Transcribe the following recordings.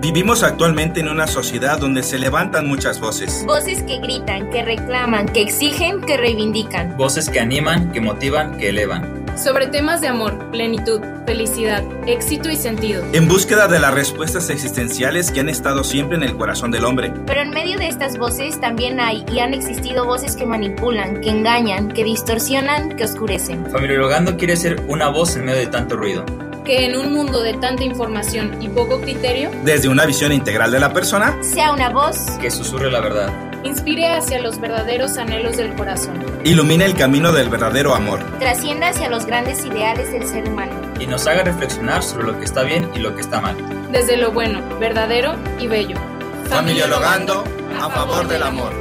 Vivimos actualmente en una sociedad donde se levantan muchas voces. Voces que gritan, que reclaman, que exigen, que reivindican. Voces que animan, que motivan, que elevan. Sobre temas de amor, plenitud, felicidad, éxito y sentido. En búsqueda de las respuestas existenciales que han estado siempre en el corazón del hombre. Pero en medio de estas voces también hay y han existido voces que manipulan, que engañan, que distorsionan, que oscurecen. Familiologando quiere ser una voz en medio de tanto ruido que en un mundo de tanta información y poco criterio, desde una visión integral de la persona, sea una voz que susurre la verdad, inspire hacia los verdaderos anhelos del corazón, ilumine el camino del verdadero amor, trascienda hacia los grandes ideales del ser humano y nos haga reflexionar sobre lo que está bien y lo que está mal, desde lo bueno, verdadero y bello. Familiologando a favor del amor.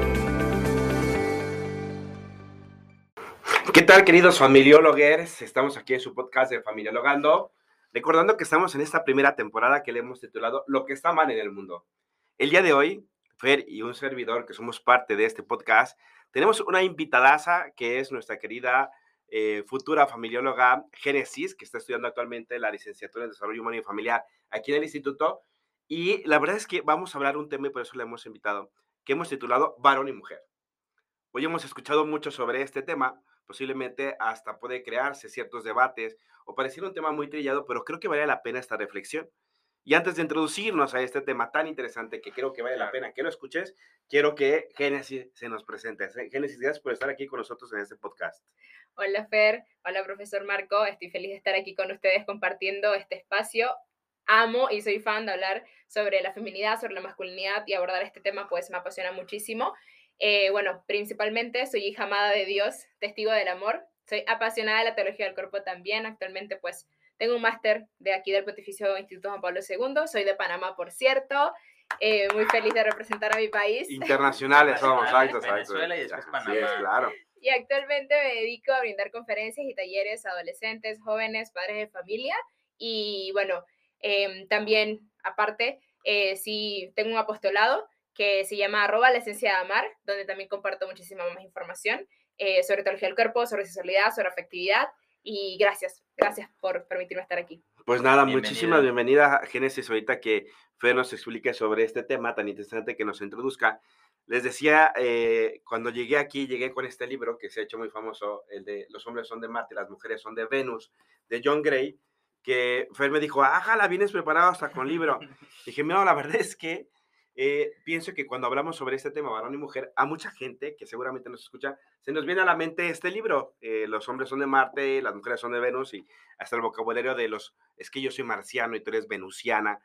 ¿Qué tal, queridos familiólogos? Estamos aquí en su podcast de Familiologando. Recordando que estamos en esta primera temporada que le hemos titulado Lo que está mal en el mundo. El día de hoy, Fer y un servidor que somos parte de este podcast, tenemos una invitadaza que es nuestra querida eh, futura familióloga Génesis, que está estudiando actualmente la licenciatura en Desarrollo Humano y Familiar aquí en el instituto. Y la verdad es que vamos a hablar un tema y por eso le hemos invitado, que hemos titulado Varón y Mujer. Hoy hemos escuchado mucho sobre este tema, posiblemente hasta puede crearse ciertos debates o parecer un tema muy trillado, pero creo que vale la pena esta reflexión. Y antes de introducirnos a este tema tan interesante que creo que vale la pena que lo escuches, quiero que Génesis se nos presente. Génesis, gracias por estar aquí con nosotros en este podcast. Hola Fer, hola profesor Marco, estoy feliz de estar aquí con ustedes compartiendo este espacio. Amo y soy fan de hablar sobre la feminidad, sobre la masculinidad y abordar este tema, pues me apasiona muchísimo. Eh, bueno, principalmente soy hija amada de Dios, testigo del amor. Soy apasionada de la teología del cuerpo también. Actualmente, pues, tengo un máster de aquí del Pontificio Instituto Juan Pablo II. Soy de Panamá, por cierto. Eh, muy feliz de representar a mi país. Internacionales somos, exacto, Venezuela y después Panamá. Sí, claro. Y actualmente me dedico a brindar conferencias y talleres a adolescentes, jóvenes, padres de familia. Y bueno, em, también, aparte, eh, sí tengo un apostolado que se llama arroba la esencia de amar, donde también comparto muchísima más información eh, sobre teología del cuerpo, sobre sexualidad, sobre afectividad. Y gracias, gracias por permitirme estar aquí. Pues nada, muchísimas bienvenidas a Génesis, ahorita que Fer nos explique sobre este tema tan interesante que nos introduzca. Les decía, eh, cuando llegué aquí, llegué con este libro que se ha hecho muy famoso, el de Los hombres son de Marte, las mujeres son de Venus, de John Gray, que Fer me dijo, la vienes preparado hasta con libro. dije, mira, la verdad es que eh, pienso que cuando hablamos sobre este tema, varón y mujer, a mucha gente que seguramente nos escucha, se nos viene a la mente este libro, eh, Los hombres son de Marte, las mujeres son de Venus, y hasta el vocabulario de los, es que yo soy marciano y tú eres venusiana,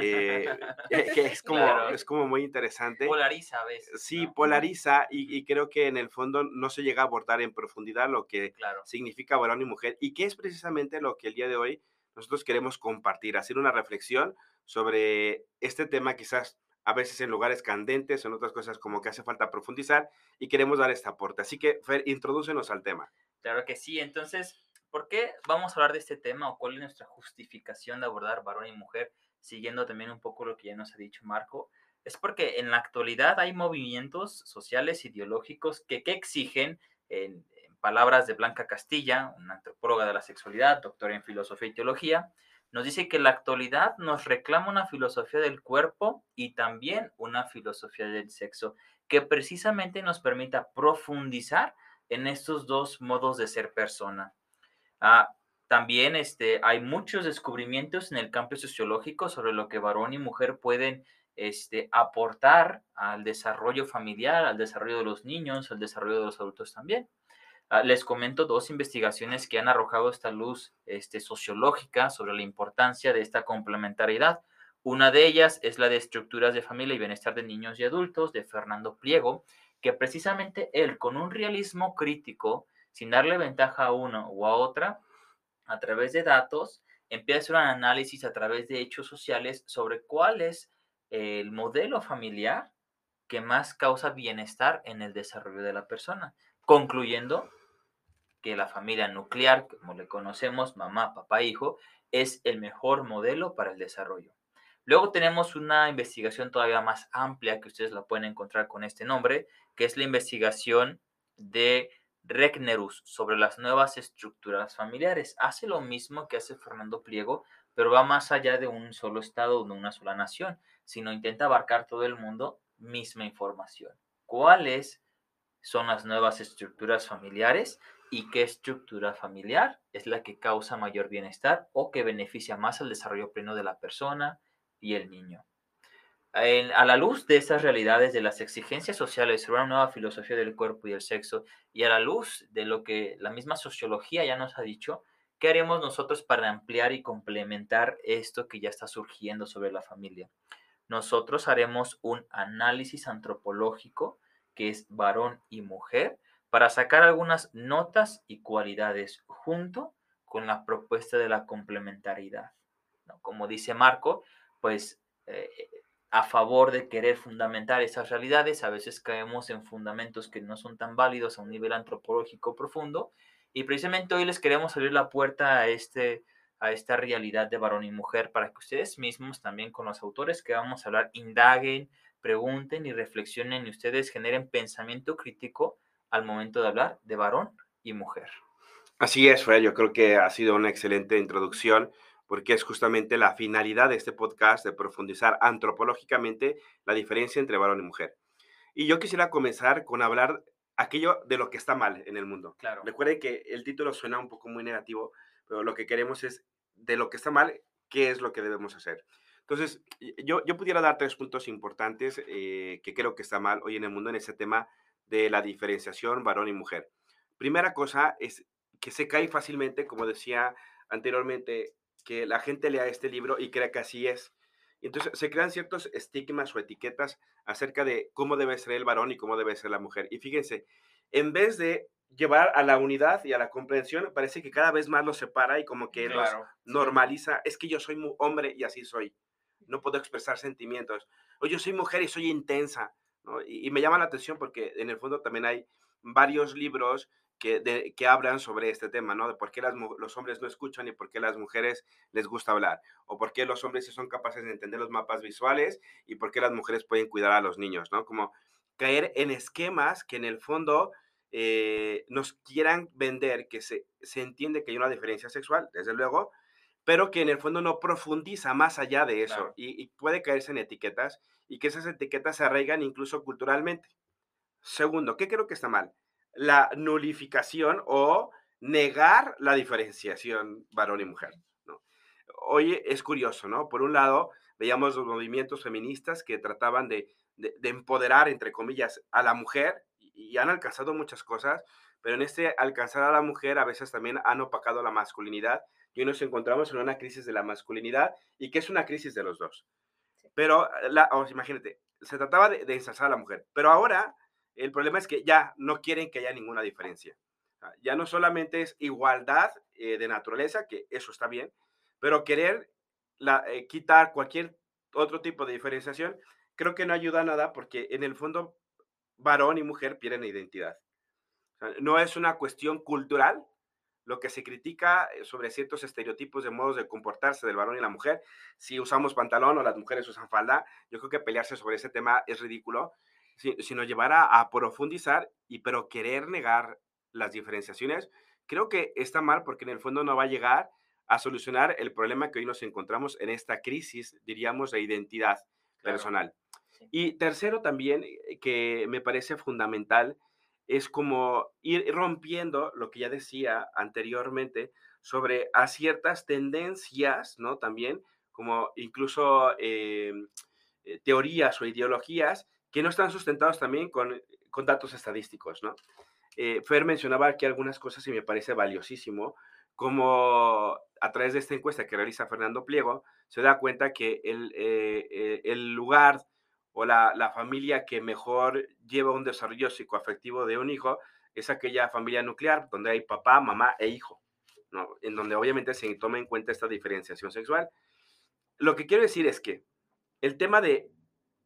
eh, que es como, es como muy interesante. Polariza a veces. Sí, polariza, y, creo que en el fondo no se llega a abordar en profundidad lo que significa varón y mujer, y que es precisamente lo que el día de hoy nosotros queremos compartir, hacer una reflexión sobre este tema quizás a veces en lugares candentes, en otras cosas como que hace falta profundizar y queremos dar este aporte. Así que, Fer, introdúcenos al tema. Claro que sí. Entonces, ¿por qué vamos a hablar de este tema o cuál es nuestra justificación de abordar varón y mujer, siguiendo también un poco lo que ya nos ha dicho Marco? Es porque en la actualidad hay movimientos sociales, ideológicos que, que exigen, en, en palabras de Blanca Castilla, una antropóloga de la sexualidad, doctora en filosofía y teología, nos dice que la actualidad nos reclama una filosofía del cuerpo y también una filosofía del sexo que precisamente nos permita profundizar en estos dos modos de ser persona. Ah, también este, hay muchos descubrimientos en el campo sociológico sobre lo que varón y mujer pueden este, aportar al desarrollo familiar, al desarrollo de los niños, al desarrollo de los adultos también. Ah, les comento dos investigaciones que han arrojado esta luz este, sociológica sobre la importancia de esta complementariedad. Una de ellas es la de estructuras de familia y bienestar de niños y adultos de Fernando Pliego, que precisamente él, con un realismo crítico, sin darle ventaja a uno o a otra, a través de datos, empieza un análisis a través de hechos sociales sobre cuál es el modelo familiar que más causa bienestar en el desarrollo de la persona, concluyendo que la familia nuclear, como le conocemos, mamá, papá, hijo, es el mejor modelo para el desarrollo. Luego tenemos una investigación todavía más amplia que ustedes la pueden encontrar con este nombre, que es la investigación de Regnerus sobre las nuevas estructuras familiares. Hace lo mismo que hace Fernando Pliego, pero va más allá de un solo estado o de una sola nación, sino intenta abarcar todo el mundo, misma información. ¿Cuáles son las nuevas estructuras familiares y qué estructura familiar es la que causa mayor bienestar o que beneficia más al desarrollo pleno de la persona y el niño? a la luz de estas realidades, de las exigencias sociales sobre una nueva filosofía del cuerpo y el sexo, y a la luz de lo que la misma sociología ya nos ha dicho, ¿qué haremos nosotros para ampliar y complementar esto que ya está surgiendo sobre la familia? Nosotros haremos un análisis antropológico, que es varón y mujer, para sacar algunas notas y cualidades junto con la propuesta de la complementariedad. Como dice Marco, pues eh, a favor de querer fundamentar esas realidades, a veces caemos en fundamentos que no son tan válidos a un nivel antropológico profundo, y precisamente hoy les queremos abrir la puerta a, este, a esta realidad de varón y mujer para que ustedes mismos también con los autores que vamos a hablar indaguen, pregunten y reflexionen y ustedes generen pensamiento crítico al momento de hablar de varón y mujer. Así es, Fred, yo creo que ha sido una excelente introducción porque es justamente la finalidad de este podcast de profundizar antropológicamente la diferencia entre varón y mujer. Y yo quisiera comenzar con hablar aquello de lo que está mal en el mundo. Claro. Recuerde que el título suena un poco muy negativo, pero lo que queremos es de lo que está mal, qué es lo que debemos hacer. Entonces, yo, yo pudiera dar tres puntos importantes eh, que creo que está mal hoy en el mundo en ese tema de la diferenciación varón y mujer. Primera cosa es que se cae fácilmente, como decía anteriormente, que la gente lea este libro y crea que así es. Entonces se crean ciertos estigmas o etiquetas acerca de cómo debe ser el varón y cómo debe ser la mujer. Y fíjense, en vez de llevar a la unidad y a la comprensión, parece que cada vez más los separa y como que los normaliza. Es que yo soy hombre y así soy. No puedo expresar sentimientos. O yo soy mujer y soy intensa. Y, me llama la atención porque en el fondo también hay varios libros que, que hablan sobre este tema, ¿no? De por qué los hombres no escuchan y por qué las mujeres les gusta hablar, o por qué los hombres son capaces de entender los mapas visuales y por qué las mujeres pueden cuidar a los niños, ¿no? Como caer en esquemas que en el fondo eh, nos quieran vender que se, se entiende que hay una diferencia sexual, desde luego, pero que en el fondo no profundiza más allá de eso y, y, puede caerse en etiquetas y que esas etiquetas se arraigan incluso culturalmente. Segundo, ¿qué creo que está mal? la nulificación o negar la diferenciación varón y mujer. ¿no? Hoy es curioso, ¿no? Por un lado, veíamos los movimientos feministas que trataban de, empoderar, entre comillas, a la mujer y han alcanzado muchas cosas, pero en este alcanzar a la mujer a veces también han opacado la masculinidad y hoy nos encontramos en una crisis de la masculinidad y que es una crisis de los dos. Pero, la, imagínate, se trataba de, de ensalzar a la mujer, pero ahora el problema es que ya no quieren que haya ninguna diferencia. Ah, ya no solamente es igualdad eh, de naturaleza, que eso está bien, pero querer la, eh, quitar cualquier otro tipo de diferenciación, creo que no ayuda a nada porque en el fondo varón y mujer pierden identidad. no es una cuestión cultural lo que se critica eh, sobre ciertos estereotipos de modos de comportarse del varón y la mujer. Si usamos pantalón o las mujeres usan falda, yo creo que pelearse sobre ese tema es ridículo sino llevar a, profundizar y pero querer negar las diferenciaciones, creo que está mal porque en el fondo no va a llegar a solucionar el problema que hoy nos encontramos en esta crisis, diríamos, de identidad personal. Y tercero también, eh, que me parece fundamental, es como ir rompiendo lo que ya decía anteriormente sobre ciertas tendencias, ¿no? También, como incluso em, eh, teorías o ideologías que no están sustentados también con, con datos estadísticos, ¿no? Eh, Fer mencionaba aquí algunas cosas y me parece valiosísimo, como a través de esta encuesta que realiza Fernando Pliego, se da cuenta que el, eh, eh, el lugar o la, la, familia que mejor lleva un desarrollo psicoafectivo de un hijo es aquella familia nuclear, donde hay papá, mamá e hijo, ¿no? en donde obviamente se toma en cuenta esta diferenciación sexual. Lo que quiero decir es que el tema de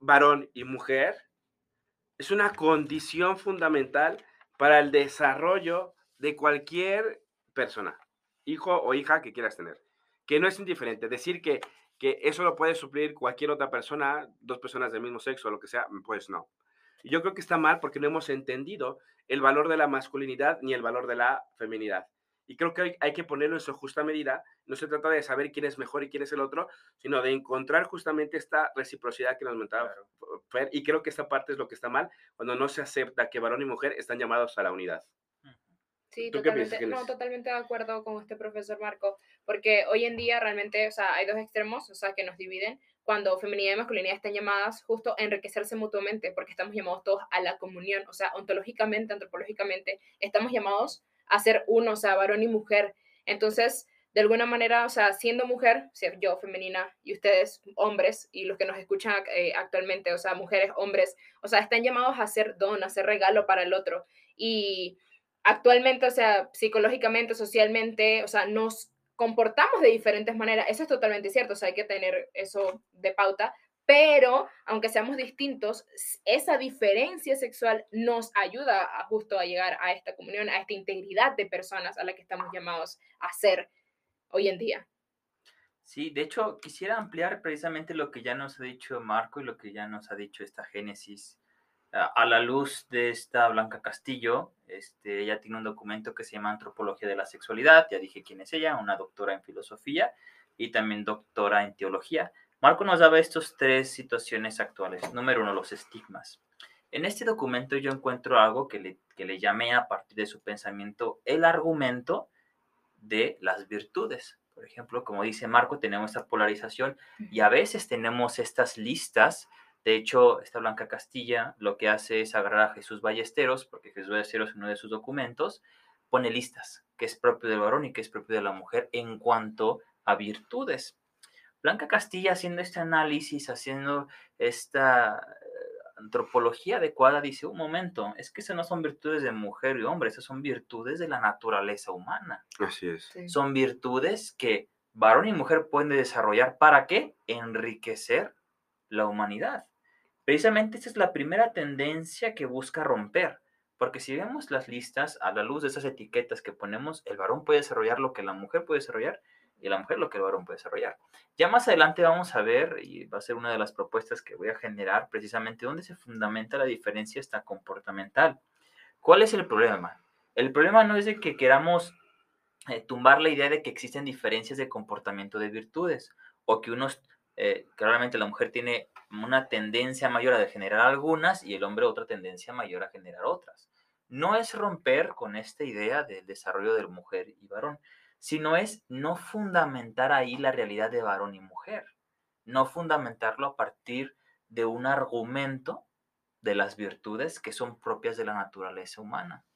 varón y mujer es una condición fundamental para el desarrollo de cualquier persona, hijo o hija que quieras tener, que no es indiferente. Decir que, que eso lo puede suplir cualquier otra persona, dos personas del mismo sexo, lo que sea, pues no. Y yo creo que está mal porque no hemos entendido el valor de la masculinidad ni el valor de la feminidad. Y creo que hay, hay, que ponerlo en su justa medida. No se trata de saber quién es mejor y quién es el otro, sino de encontrar justamente esta reciprocidad que nos mentaba Fer. Y creo que esta parte es lo que está mal, cuando no se acepta que varón y mujer están llamados a la unidad. Sí, totalmente, no, totalmente de acuerdo con este profesor Marco, porque hoy en día realmente, o sea, hay dos extremos, o sea, que nos dividen, cuando feminidad y masculinidad están llamadas justo a enriquecerse mutuamente, porque estamos llamados todos a la comunión, o sea, ontológicamente, antropológicamente, estamos llamados a ser uno, o sea, varón y mujer. Entonces, de alguna manera, o sea, siendo mujer, yo femenina y ustedes hombres y los que nos escuchan eh, actualmente, o sea, mujeres, hombres, o sea, están llamados a hacer don, a hacer regalo para el otro. Y actualmente, o sea, psicológicamente, socialmente, o sea, nos comportamos de diferentes maneras. Eso es totalmente cierto, o sea, hay que tener eso de pauta, pero aunque seamos distintos, esa diferencia sexual nos ayuda a justo a llegar a esta comunión, a esta integridad de personas a la que estamos llamados a ser hoy en día. Sí, de hecho, quisiera ampliar precisamente lo que ya nos ha dicho Marco y lo que ya nos ha dicho esta Génesis a la luz de esta Blanca Castillo, este, ella tiene un documento que se llama Antropología de la Sexualidad, ya dije quién es ella, una doctora en filosofía y también doctora en teología. Marco nos daba estas tres situaciones actuales. Número uno, los estigmas. En este documento yo encuentro algo que le, que le llamé a partir de su pensamiento el argumento de las virtudes. Por ejemplo, como dice Marco, tenemos esta polarización y a veces tenemos estas listas de hecho, esta Blanca Castilla lo que hace es agarrar a Jesús Ballesteros, porque Jesús Ballesteros en uno de sus documentos pone listas, que es propio del varón y que es propio de la mujer en cuanto a virtudes. Blanca Castilla haciendo este análisis, haciendo esta eh, antropología adecuada, dice, un momento, es que esas no son virtudes de mujer y hombre, esas son virtudes de la naturaleza humana. Así es. Son virtudes que varón y mujer pueden desarrollar. ¿Para qué? Enriquecer la humanidad. Precisamente esta es la primera tendencia que busca romper, porque si vemos las listas a la luz de esas etiquetas que ponemos, el varón puede desarrollar lo que la mujer puede desarrollar y la mujer lo que el varón puede desarrollar. Ya más adelante vamos a ver, y va a ser una de las propuestas que voy a generar, precisamente dónde se fundamenta la diferencia esta comportamental. ¿Cuál es el problema? El problema no es de que queramos eh, tumbar la idea de que existen diferencias de comportamiento de virtudes o que unos eh, claramente la mujer tiene una tendencia mayor a generar algunas y el hombre otra tendencia mayor a generar otras. No es romper con esta idea del desarrollo de mujer y varón, sino es no fundamentar ahí la realidad de varón y mujer, no fundamentarlo a partir de un argumento de las virtudes que son propias de la naturaleza humana.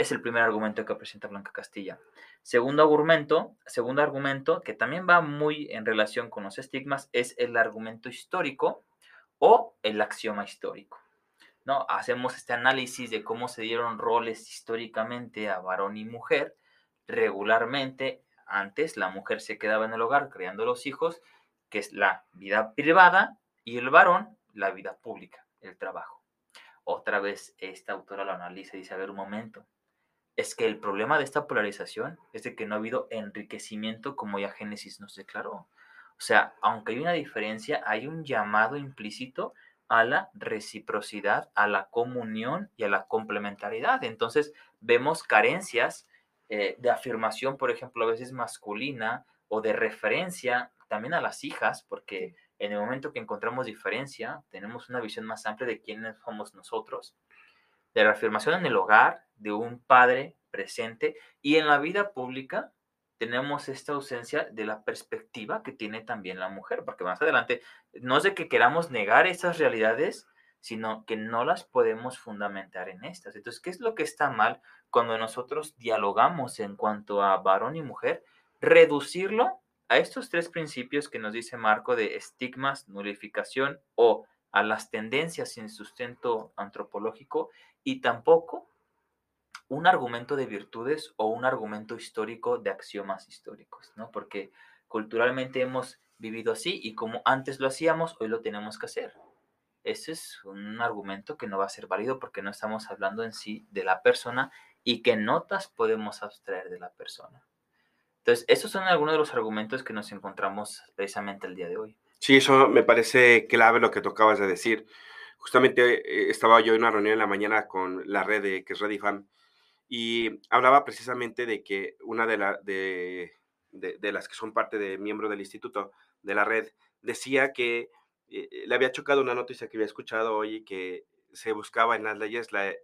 Es el primer argumento que presenta Blanca Castilla. Segundo argumento, segundo argumento que también va muy en relación con los estigmas es el argumento histórico o el axioma histórico. ¿no? Hacemos este análisis de cómo se dieron roles históricamente a varón y mujer. Regularmente, antes la mujer se quedaba en el hogar creando los hijos, que es la vida privada, y el varón la vida pública, el trabajo. Otra vez esta autora lo analiza y dice, a ver un momento, es que el problema de esta polarización es de que no ha habido enriquecimiento como ya Génesis nos declaró. O sea, aunque hay una diferencia, hay un llamado implícito a la reciprocidad, a la comunión y a la complementariedad. Entonces, vemos carencias eh, de afirmación, por ejemplo, a veces masculina o de referencia también a las hijas, porque en el momento que encontramos diferencia, tenemos una visión más amplia de quiénes somos nosotros de reafirmación en el hogar de un padre presente y en la vida pública tenemos esta ausencia de la perspectiva que tiene también la mujer, porque más adelante no es de que queramos negar esas realidades, sino que no las podemos fundamentar en estas. Entonces, ¿qué es lo que está mal cuando nosotros dialogamos en cuanto a varón y mujer? Reducirlo a estos tres principios que nos dice Marco de estigmas, nulificación o a las tendencias sin sustento antropológico y tampoco un argumento de virtudes o un argumento histórico de axiomas históricos, ¿no? Porque culturalmente hemos vivido así y como antes lo hacíamos, hoy lo tenemos que hacer. Ese es un argumento que no va a ser válido porque no estamos hablando en sí de la persona y qué notas podemos abstraer de la persona. Entonces, esos son algunos de los argumentos que nos encontramos precisamente el día de hoy. Sí, eso me parece clave lo que tocabas de decir justamente eh, estaba yo en una reunión en la mañana con la red de, que es Redifam y hablaba precisamente de que una de, la, de, de, las que son parte de miembro del instituto de la red decía que eh, le había chocado una noticia que había escuchado hoy que se buscaba en las leyes la,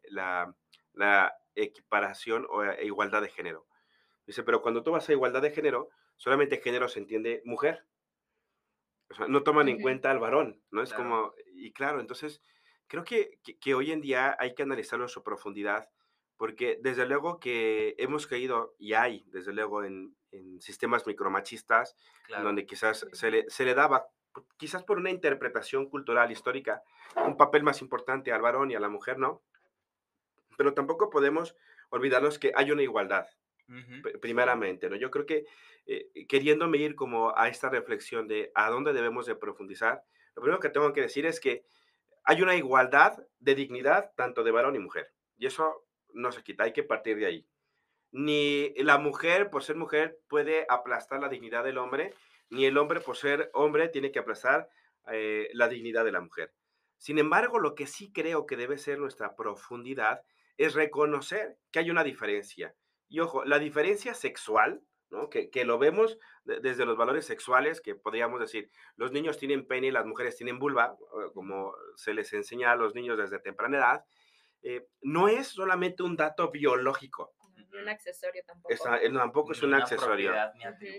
la, equiparación o e igualdad de género. Dice, pero cuando tú vas a igualdad de género, solamente género se entiende mujer. O sea, no toman en cuenta al varón, ¿no? Es como, y claro, entonces, creo que, que, hoy en día hay que analizarlo en su profundidad, porque desde luego que hemos caído, y hay, desde luego, en, en sistemas micromachistas, donde quizás se le, se le daba, quizás por una interpretación cultural, histórica, un papel más importante al varón y a la mujer, ¿no? Pero tampoco podemos olvidarnos que hay una igualdad, primeramente, ¿no? Yo creo que eh, queriéndome ir como a esta reflexión de a dónde debemos de profundizar, lo primero que tengo que decir es que hay una igualdad de dignidad tanto de varón y mujer. Y eso no se quita, hay que partir de ahí. Ni la mujer, por ser mujer, puede aplastar la dignidad del hombre, ni el hombre, por ser hombre, tiene que aplastar eh, la dignidad de la mujer. Sin embargo, lo que sí creo que debe ser nuestra profundidad es reconocer que hay una diferencia. Y ojo, la diferencia sexual, ¿no? que, que lo vemos desde los valores sexuales, que podríamos decir, los niños tienen pene y las mujeres tienen vulva, como se les enseña a los niños desde temprana edad, eh, no es solamente un dato biológico. Ni un accesorio tampoco. Eh, tampoco es un accesorio.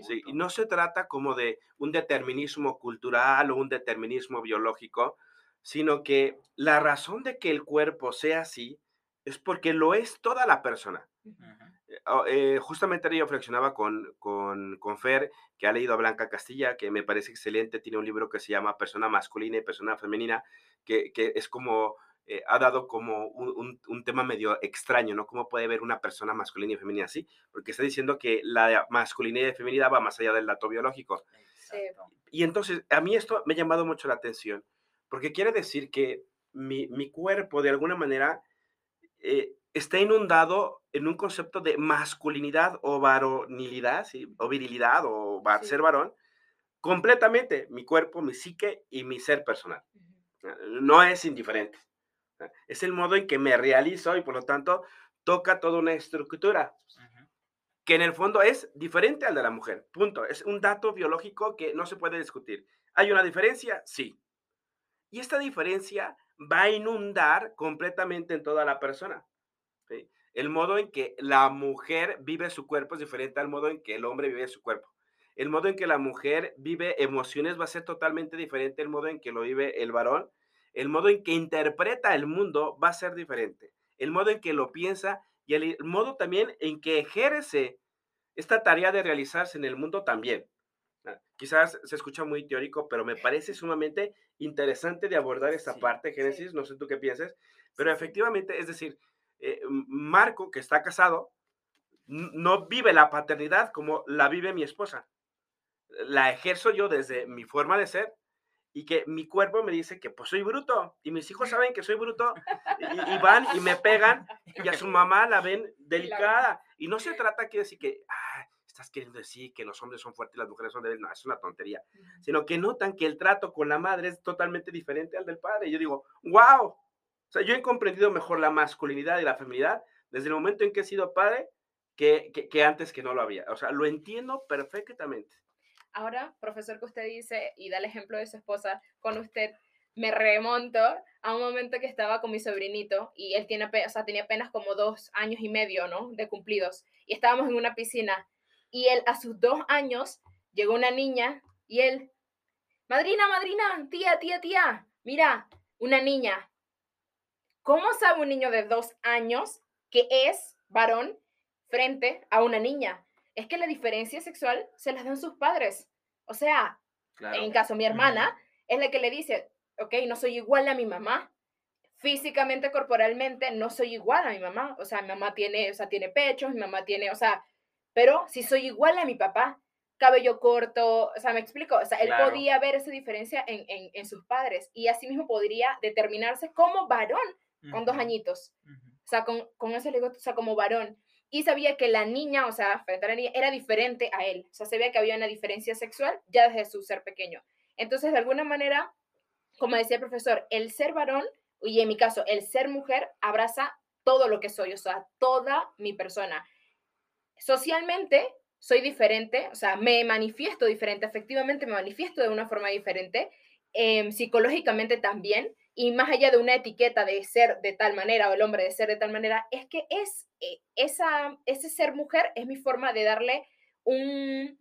Sí, y no se trata como de un determinismo cultural o un determinismo biológico, sino que la razón de que el cuerpo sea así es porque lo es toda la persona. Eh, oh, eh, justamente yo reflexionaba con, con, con, Fer, que ha leído a Blanca Castilla, que me parece excelente, tiene un libro que se llama Persona Masculina y Persona Femenina, que, que es como, eh, ha dado como un, un, tema medio extraño, ¿no? ¿Cómo puede ver una persona masculina y femenina así? Porque está diciendo que la masculinidad y feminidad va más allá del dato biológico. Y entonces, a mí esto me ha llamado mucho la atención, porque quiere decir que mi, mi cuerpo, de alguna manera, eh, está inundado en un concepto de masculinidad o varonilidad, o virilidad o ser varón, completamente mi cuerpo, mi psique y mi ser personal. No es indiferente. Es el modo en que me realizo y por lo tanto toca toda una estructura que en el fondo es diferente al de la mujer. Punto. Es un dato biológico que no se puede discutir. ¿Hay una diferencia? Sí. Y esta diferencia va a inundar completamente en toda la persona. El modo en que la mujer vive su cuerpo es diferente al modo en que el hombre vive su cuerpo. El modo en que la mujer vive emociones va a ser totalmente diferente al modo en que lo vive el varón. El modo en que interpreta el mundo va a ser diferente. El modo en que lo piensa y el modo también en que ejerce esta tarea de realizarse en el mundo también. Ah, quizás se escucha muy teórico, pero me parece sumamente interesante de abordar esta parte, Génesis, no sé tú qué piensas, pero efectivamente, es decir, eh, Marco, que está casado, no vive la paternidad como la vive mi esposa. La ejerzo yo desde mi forma de ser y que mi cuerpo me dice que pues soy bruto y mis hijos saben que soy bruto y, van y me pegan y a su mamá la ven delicada. Y no se trata que decir que, estás queriendo decir que los hombres son fuertes y las mujeres son débiles. No, es una tontería. Sino que notan que el trato con la madre es totalmente diferente al del padre. Y yo digo, wow. O sea, yo he comprendido mejor la masculinidad y la feminidad desde el momento en que he sido padre que, que, antes que no lo había. O sea, lo entiendo perfectamente. Ahora, profesor, que usted dice y da el ejemplo de su esposa con usted, me remonto a un momento que estaba con mi sobrinito y él tiene, o sea, tenía apenas como dos años y medio, ¿no? De cumplidos. Y estábamos en una piscina y él a sus dos años llegó una niña y él, madrina, madrina, tía, tía, tía, mira, una niña. ¿Cómo sabe un niño de dos años que es varón frente a una niña? Es que la diferencia sexual se las dan sus padres. O sea, en caso mi hermana es la que le dice, ok, no soy igual a mi mamá. Físicamente, corporalmente, no soy igual a mi mamá. O sea, mi mamá tiene, o sea, tiene pechos, mi mamá tiene, o sea, pero si soy igual a mi papá, cabello corto, o sea, me explico, o sea, él podía ver esa diferencia en, en, en, sus padres y así mismo podría determinarse como varón con dos añitos, o sea, con, con ese o sea, como varón. Y sabía que la niña, o sea, frente a la niña, era diferente a él, o sea, se veía que había una diferencia sexual ya desde su ser pequeño. Entonces, de alguna manera, como decía el profesor, el ser varón y en mi caso, el ser mujer abraza todo lo que soy, o sea, toda mi persona. Socialmente soy diferente, o sea, me manifiesto diferente, efectivamente me manifiesto de una forma diferente, em, psicológicamente también, y más allá de una etiqueta de ser de tal manera o el hombre de ser de tal manera, es que es eh, esa, ese ser mujer es mi forma de darle un,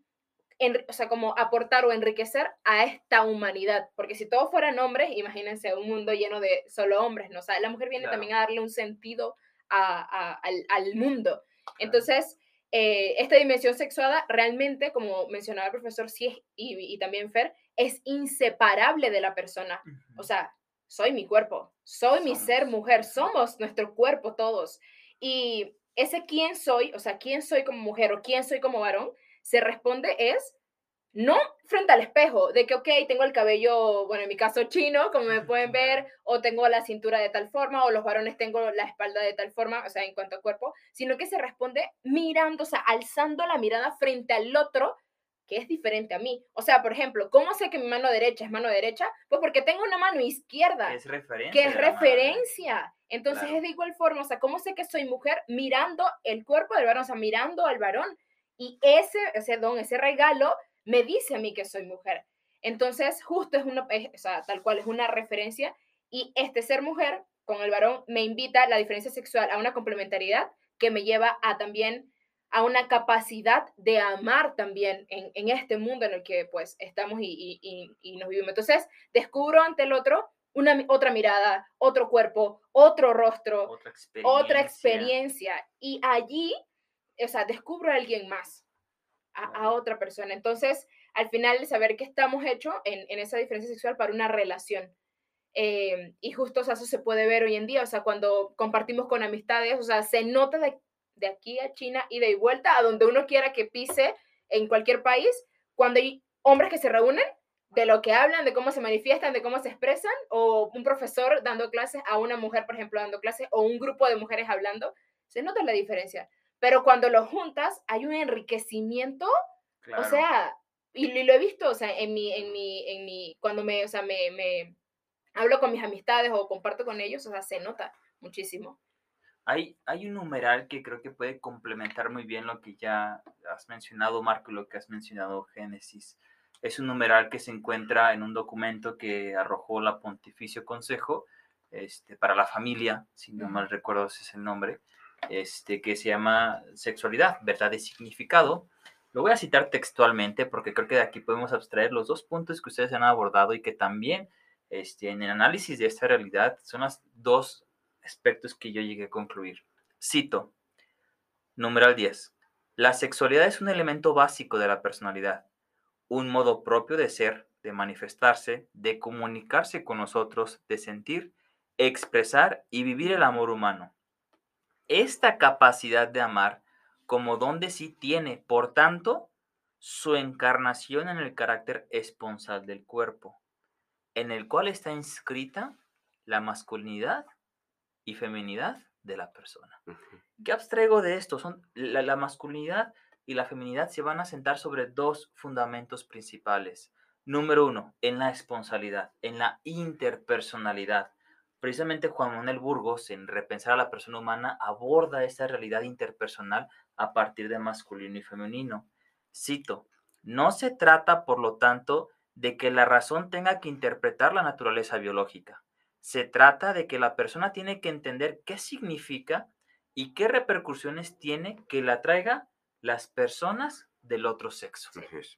o sea, como aportar o enriquecer a esta humanidad, porque si todos fueran hombres, imagínense un mundo lleno de solo hombres, ¿no? O sea, la mujer viene también a darle un sentido a, al, al, mundo. Entonces, eh, esta dimensión sexuada realmente, como mencionaba el profesor sí, y, y, también Fer, es inseparable de la persona. O sea, soy mi cuerpo, soy mi ser mujer, somos nuestro cuerpo todos. Y ese quién soy, o sea, quién soy como mujer o quién soy como varón, se responde es no frente al espejo, de que, ok, tengo el cabello, bueno, en mi caso chino, como me pueden ver, o tengo la cintura de tal forma, o los varones tengo la espalda de tal forma, o sea, en cuanto a cuerpo, sino que se responde mirando, o sea, alzando la mirada frente al otro que es diferente a mí. O sea, por ejemplo, ¿cómo sé que mi mano derecha es mano derecha? Pues porque tengo una mano izquierda. es referencia. Que es referencia. Entonces es de igual forma, o sea, ¿cómo sé que soy mujer? Mirando el cuerpo del varón, o sea, mirando al varón. Y ese, ese don, ese regalo, me dice a mí que soy mujer. Entonces, justo es una, o sea, tal cual, es una referencia. Y este ser mujer con el varón me invita la diferencia sexual a una complementariedad que me lleva a también a una capacidad de amar también en, en este mundo en el que pues estamos y, y, y, nos vivimos. Entonces, descubro ante el otro una, otra mirada, otro cuerpo, otro rostro, otra experiencia. otra experiencia. Y allí o sea, descubro a alguien más, a, otra persona. Entonces, al final, saber que estamos hechos en, en esa diferencia sexual para una relación. Eh, y justo o sea, eso se puede ver hoy en día, o sea, cuando compartimos con amistades, o sea, se nota de, de aquí a China y de vuelta a donde uno quiera que pise en cualquier país, cuando hay hombres que se reúnen, de lo que hablan, de cómo se manifiestan, de cómo se expresan, o un profesor dando clases a una mujer, por ejemplo, dando clases, o un grupo de mujeres hablando, se nota la diferencia. Pero cuando lo juntas, hay un enriquecimiento, o sea, y, lo he visto, o sea, en mi, en mi, en mi, cuando me, o sea, me, me hablo con mis amistades o comparto con ellos, o sea, se nota muchísimo. Hay, hay un numeral que creo que puede complementar muy bien lo que ya has mencionado, Marco, y lo que has mencionado, Génesis. Es un numeral que se encuentra en un documento que arrojó la Pontificio Consejo este, para la Familia, si no mal recuerdo ese es el nombre, este, que se llama Sexualidad, Verdad y Significado. Lo voy a citar textualmente porque creo que de aquí podemos abstraer los dos puntos que ustedes han abordado y que también este, en el análisis de esta realidad son los dos aspectos que yo llegué a concluir. Cito, numeral 10. La sexualidad es un elemento básico de la personalidad, un modo propio de ser, de manifestarse, de comunicarse con nosotros, de sentir, expresar y vivir el amor humano esta capacidad de amar como donde sí tiene, por tanto, su encarnación en el carácter esponsal del cuerpo, en el cual está inscrita la masculinidad y feminidad de la persona. ¿Qué abstraigo de esto? Son la, la masculinidad y la feminidad se van a sentar sobre dos fundamentos principales. Número uno, en la esponsalidad, en la interpersonalidad. Precisamente Juan Manuel Burgos, en Repensar a la persona humana, aborda esta realidad interpersonal a partir de masculino y femenino. Cito, no se trata, por lo tanto, de que la razón tenga que interpretar la naturaleza biológica. Se trata de que la persona tiene que entender qué significa y qué repercusiones tiene que la traiga las personas del otro sexo. Entonces,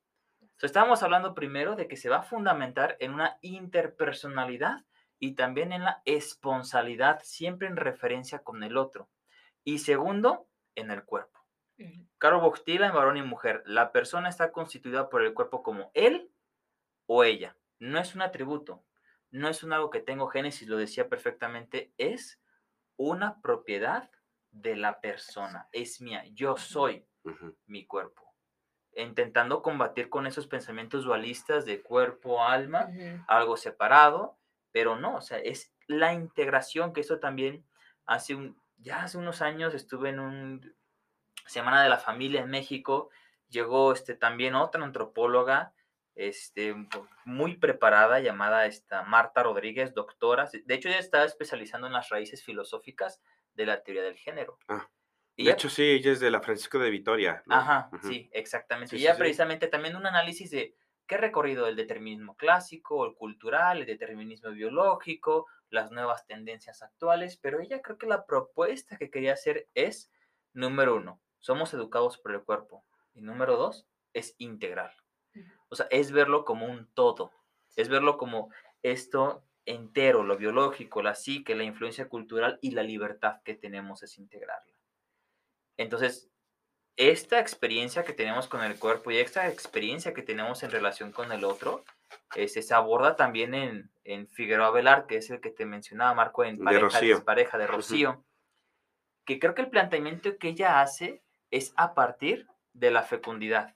estábamos hablando primero de que se va a fundamentar en una interpersonalidad y también en la esponsalidad, siempre en referencia con el otro. Y segundo, en el cuerpo. Caro Boctila en varón y mujer. La persona está constituida por el cuerpo como él o ella. No es un atributo, no es un algo que tengo Génesis, lo decía perfectamente, es una propiedad de la persona, es mía, yo soy mi cuerpo. Intentando combatir con esos pensamientos dualistas de cuerpo, alma, algo separado, pero no, o sea, es la integración que eso también hace un, ya hace unos años estuve en un Semana de la Familia en México, llegó este, también otra antropóloga, este, muy preparada, llamada esta Marta Rodríguez, doctora. De hecho, ella está especializando en las raíces filosóficas de la teoría del género. Ah, Y de ella- hecho, sí, ella es de la Francisco de Vitoria. ¿no? Ajá, sí, exactamente. Sí, y ella sí. precisamente también un análisis de qué recorrido el determinismo clásico, el cultural, el determinismo biológico, las nuevas tendencias actuales, pero ella creo que la propuesta que quería hacer es, número uno, somos educados por el cuerpo, y número dos, es integral. O sea, es verlo como un todo, es verlo como esto entero, lo biológico, la psique, la influencia cultural y la libertad que tenemos es integrarla. Entonces, esta experiencia que tenemos con el cuerpo y esta experiencia que tenemos en relación con el otro, este, se aborda también en, en Figueroa Velar, que es el que te mencionaba, Marco, en pareja, despareja de Rocío, que creo que el planteamiento que ella hace es a partir de la fecundidad,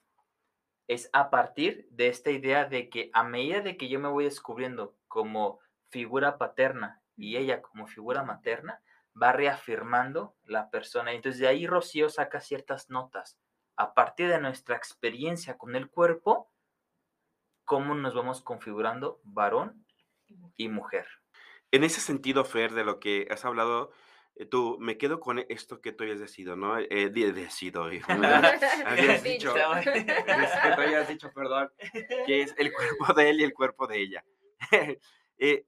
es a partir de esta idea de que a medida de que yo me voy descubriendo como figura paterna y ella como figura materna, va reafirmando la persona. Entonces de ahí Rocío saca ciertas notas. A partir de nuestra experiencia con el cuerpo, cómo nos vamos configurando varón y mujer. En ese sentido, Fer, de lo que has hablado, tú, me quedo con esto que tú habías decidido, ¿no? Eh, decido, hijo. Habías dicho, que tú habías dicho, perdón, que es el cuerpo de él y el cuerpo de ella. Eh,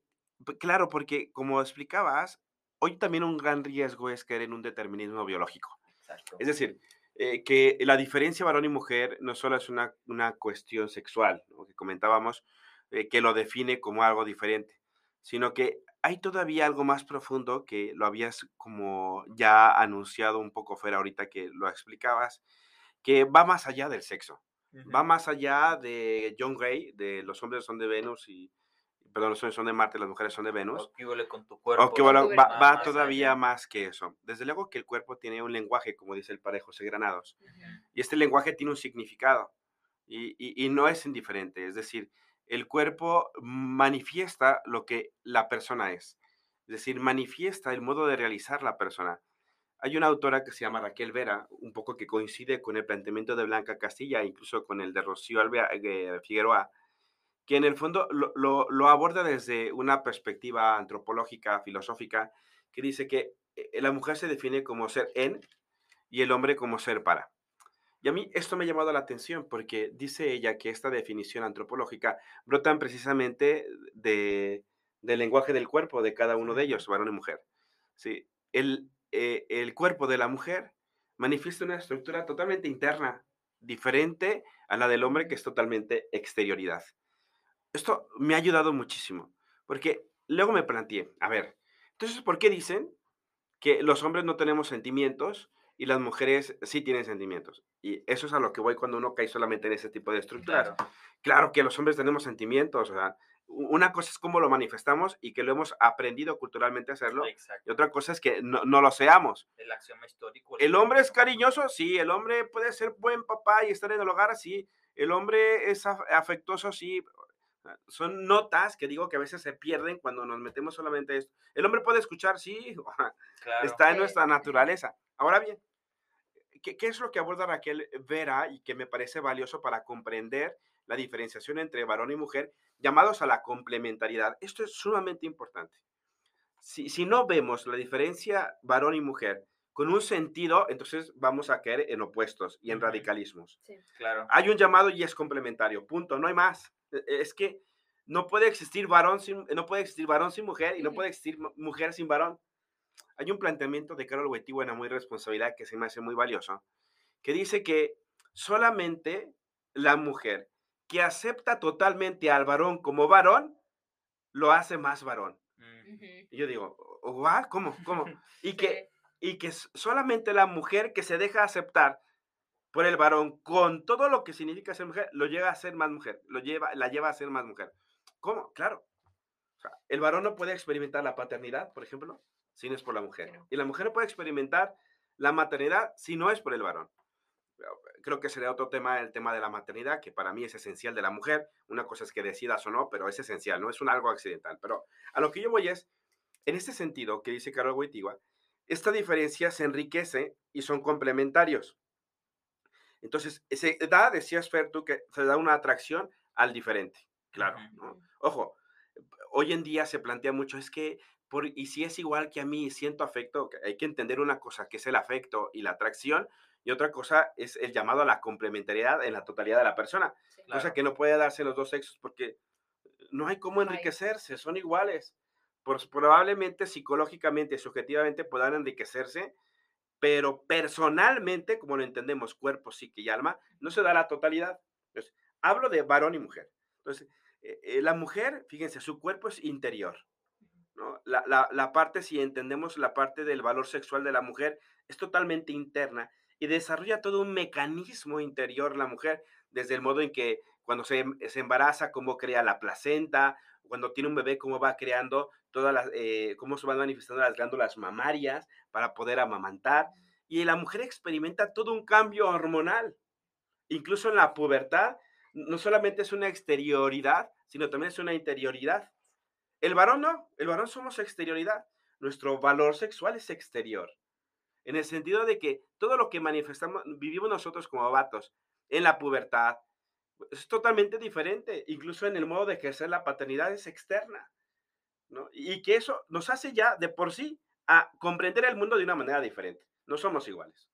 claro, porque como explicabas, hoy también un gran riesgo es caer en un determinismo biológico. Exacto. Es decir, eh, que la diferencia varón y mujer no solo es una, una cuestión sexual, ¿no? que comentábamos, eh, que lo define como algo diferente, sino que hay todavía algo más profundo que lo habías como ya anunciado un poco fuera ahorita que lo explicabas, que va más allá del sexo, va más allá de John Gray, de los hombres son de Venus y, perdón, los hombres son de Marte, las mujeres son de Venus. O qué huele con tu cuerpo. O que Octubre. va, más todavía allá. más que eso. Desde luego que el cuerpo tiene un lenguaje, como dice el padre José Granados, y este lenguaje tiene un significado y, y- y no es indiferente. Es decir, el cuerpo manifiesta lo que la persona es. Es decir, manifiesta el modo de realizar la persona. Hay una autora que se llama Raquel Vera, un poco que coincide con el planteamiento de Blanca Castilla, incluso con el de Rocío Alvea- eh, Figueroa, que en el fondo lo, lo- lo aborda desde una perspectiva antropológica, filosófica, que dice que eh, la mujer se define como ser en y el hombre como ser para. Y a mí esto me ha llamado la atención porque dice ella que esta definición antropológica brotan precisamente de, del lenguaje del cuerpo de cada uno de ellos, varón y mujer. ¿sí? El, eh, el cuerpo de la mujer manifiesta una estructura totalmente interna, diferente a la del hombre, que es totalmente exterioridad. Esto me ha ayudado muchísimo, porque luego me planteé, a ver, entonces, ¿por qué dicen que los hombres no tenemos sentimientos y las mujeres sí tienen sentimientos? Y eso es a lo que voy cuando uno cae solamente en ese tipo de estructuras. Claro. Claro que los hombres tenemos sentimientos, o sea, una cosa es cómo lo manifestamos y que lo hemos aprendido culturalmente a hacerlo, y otra cosa es que no, no lo seamos. El axioma histórico. ¿El hombre es cariño. cariñoso? Sí. ¿El hombre puede ser buen papá y estar en el hogar? Sí. ¿El hombre es af- afectuoso? Sí. Son notas que digo que a veces se pierden cuando nos metemos solamente a esto. ¿El hombre puede escuchar? Sí. Claro. Está en nuestra naturaleza. Ahora bien, ¿qué, qué es lo que aborda Raquel Vera y que me parece valioso para comprender la diferenciación entre varón y mujer, llamados a la complementariedad? Esto es sumamente importante. Si, si no vemos la diferencia varón y mujer con un sentido, entonces vamos a caer en opuestos y en radicalismos. Claro. Hay un llamado y es complementario, punto, no hay más. E- Es que no puede existir varón sin, no puede existir varón sin mujer y no puede existir mu- mujer sin varón. Hay un planteamiento de Carol Wettigua en Amor y Responsabilidad que se me hace muy valioso, que dice que solamente la mujer que acepta totalmente al varón como varón, lo hace más varón. Y yo digo, ¿what? ¿Cómo? ¿Cómo? Y que, y que solamente la mujer que se deja aceptar por el varón con todo lo que significa ser mujer, lo llega a ser más mujer, lo lleva, la lleva a ser más mujer. ¿Cómo? Claro. O sea, el varón no puede experimentar la paternidad, por ejemplo, si no es por la mujer. Y la mujer no puede experimentar la maternidad si no es por el varón. Creo que sería otro tema el tema de la maternidad, que para mí es esencial de la mujer. Una cosa es que decidas o no, pero es esencial, no es un algo accidental. Pero a lo que yo voy es, en este sentido que dice Carol Wojtyła, esta diferencia se enriquece y son complementarios. Entonces, se da, decías Fer, tú, que se da una atracción al diferente, claro. Ojo, hoy en día se plantea mucho, es que, por, y si es igual que a mí, siento afecto, hay que entender una cosa, que es el afecto y la atracción, y otra cosa es el llamado a la complementariedad en la totalidad de la persona, Sí. Claro. cosa que no puede darse en los dos sexos porque no hay cómo enriquecerse, son iguales. Pues probablemente psicológicamente, subjetivamente puedan enriquecerse, pero personalmente, como lo entendemos, cuerpo, psique y alma, no se da la totalidad. Hablo de varón y mujer. Entonces, eh, eh, la mujer, fíjense, su cuerpo es interior. La, la- la parte, si entendemos la parte del valor sexual de la mujer, es totalmente interna y desarrolla todo un mecanismo interior la mujer, desde el modo en que cuando se, se embaraza, cómo crea la placenta, cuando tiene un bebé, cómo va creando todas las, eh, cómo se van manifestando las glándulas mamarias para poder amamantar. Y la mujer experimenta todo un cambio hormonal. Incluso en la pubertad, no solamente es una exterioridad, sino también es una interioridad. El varón no, el varón somos exterioridad. Nuestro valor sexual es exterior. En el sentido de que todo lo que manifestamos, vivimos nosotros como vatos en la pubertad, es totalmente diferente. Incluso en el modo de ejercer la paternidad es externa. ¿no? Y que eso nos hace ya de por sí a comprender el mundo de una manera diferente. No somos iguales.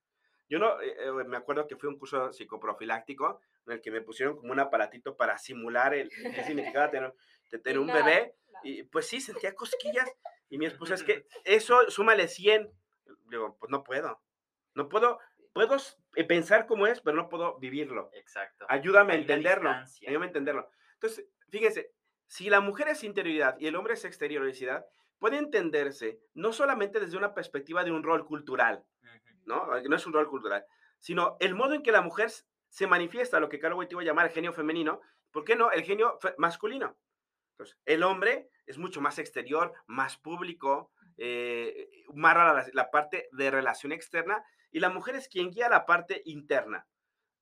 Yo no, eh, eh, me acuerdo que fui a un curso psicoprofiláctico en el que me pusieron como un aparatito para simular el, qué significaba tener, tener un bebé. Y pues sí, sentía cosquillas. Y mi esposa es que eso, súmale 100. Digo, pues no puedo. No puedo, puedo pensar cómo es, pero no puedo vivirlo. Exacto. Ayúdame a entenderlo. Ayúdame a entenderlo. Entonces, fíjense, si la mujer es interioridad y el hombre es exterioricidad, puede entenderse no solamente desde una perspectiva de un rol cultural, Ujú. ¿no? Eh, No es un rol cultural, sino el modo en que la mujer se manifiesta, lo que Carol Wojtyla llamar el genio femenino, ¿por qué no el genio masculino? Entonces, el hombre es mucho más exterior, más público, eh, más la, la parte de relación externa, y la mujer es quien guía la parte interna.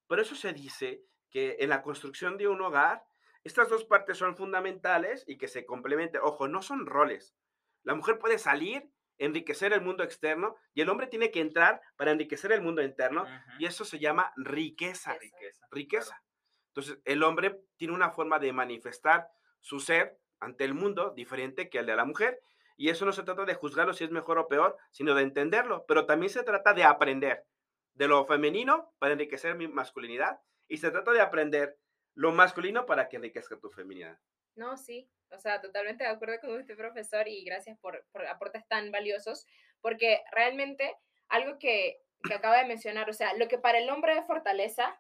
Por eso se dice que en la construcción de un hogar, estas dos partes son fundamentales y que se complementan. Ojo, no son roles. La mujer puede salir, enriquecer el mundo externo, y el hombre tiene que entrar para enriquecer el mundo interno, y eso se llama riqueza. riqueza. Riqueza. Entonces, el hombre tiene una forma de manifestar su ser ante el mundo diferente que el de la mujer. Y eso no se trata de juzgarlo si es mejor o peor, sino de entenderlo. Pero también se trata de aprender de lo femenino para enriquecer mi masculinidad y se trata de aprender lo masculino para que enriquezca tu feminidad. No, sí, o sea, totalmente de acuerdo con usted, profesor, y gracias por, por aportes tan valiosos, porque realmente algo que, que acaba de mencionar, o sea, lo que para el hombre es fortaleza,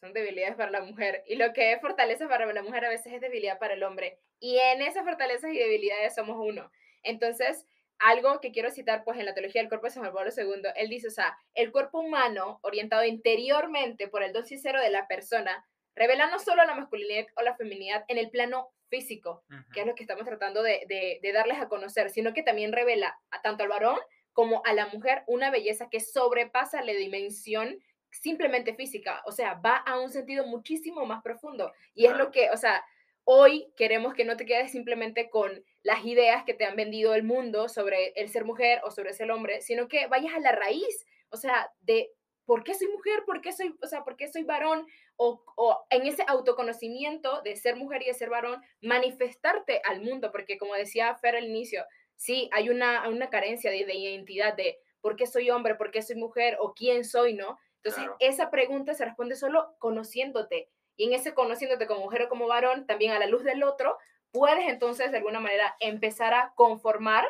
son debilidades para la mujer, y lo que es fortaleza para la mujer a veces es debilidad para el hombre, y en esas fortalezas y debilidades somos uno. Entonces, algo que quiero citar, pues en la teología del cuerpo de San Juan Pablo II, él dice, o sea, el cuerpo humano, orientado interiormente por el don sincero de la persona, revela no solo la masculinidad o la feminidad en el plano físico, Ujú. que es lo que estamos tratando de, de- de darles a conocer, sino que también revela a tanto al varón como a la mujer una belleza que sobrepasa la dimensión simplemente física, o sea, va a un sentido muchísimo más profundo. Y es lo que, o sea, hoy queremos que no te quedes simplemente con las ideas que te han vendido el mundo sobre el ser mujer o sobre ser hombre, sino que vayas a la raíz, o sea, de por qué soy mujer, por qué soy, o sea, por qué soy varón, o, o en ese autoconocimiento de ser mujer y de ser varón, manifestarte al mundo, porque como decía Fer al inicio, sí, hay una, una carencia de, de identidad de por qué soy hombre, por qué soy mujer o quién soy, ¿no? Entonces, Claro. esa pregunta se responde solo conociéndote. Y en ese conociéndote como mujer o como varón, también a la luz del otro, puedes entonces de alguna manera empezar a conformar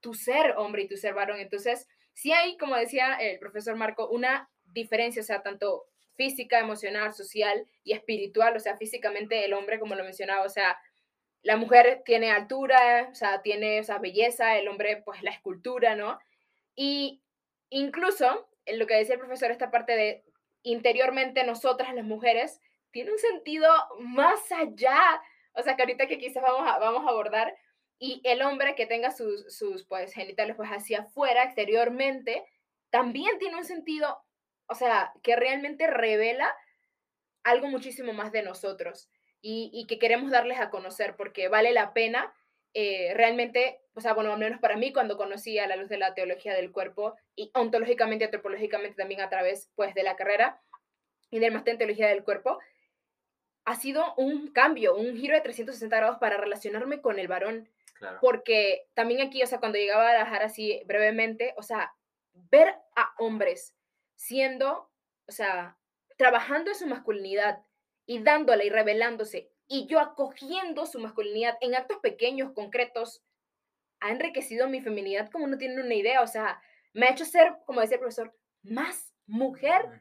tu ser hombre y tu ser varón. Entonces, sí hay, como decía el profesor Marco, una diferencia, o sea, tanto física, emocional, social y espiritual, o sea, físicamente el hombre, como lo mencionaba, o sea, la mujer tiene altura, o sea, tiene o sea, belleza, el hombre, pues la escultura, ¿no? Y incluso, lo que decía el profesor, esta parte de interiormente nosotras las mujeres, tiene un sentido más allá, o sea, que ahorita que quizás vamos a, vamos a abordar, y el hombre que tenga sus, sus pues, genitales pues hacia afuera, exteriormente, también tiene un sentido, o sea, que realmente revela algo muchísimo más de nosotros y, y que queremos darles a conocer porque vale la pena eh, realmente, o sea, bueno, al menos para mí cuando conocí a la luz de la teología del cuerpo y ontológicamente y antropológicamente también a través pues de la carrera y del máster en teología del cuerpo, ha sido un cambio, un giro de 360 grados para relacionarme con el varón. Claro. Porque también aquí, o sea, cuando llegaba a dejar así brevemente, o sea, ver a hombres siendo, o sea, trabajando en su masculinidad y dándola y revelándose, y yo acogiendo su masculinidad en actos pequeños, concretos, ha enriquecido mi feminidad como no tienen una idea, o sea, me ha hecho ser, como decía el profesor, más mujer.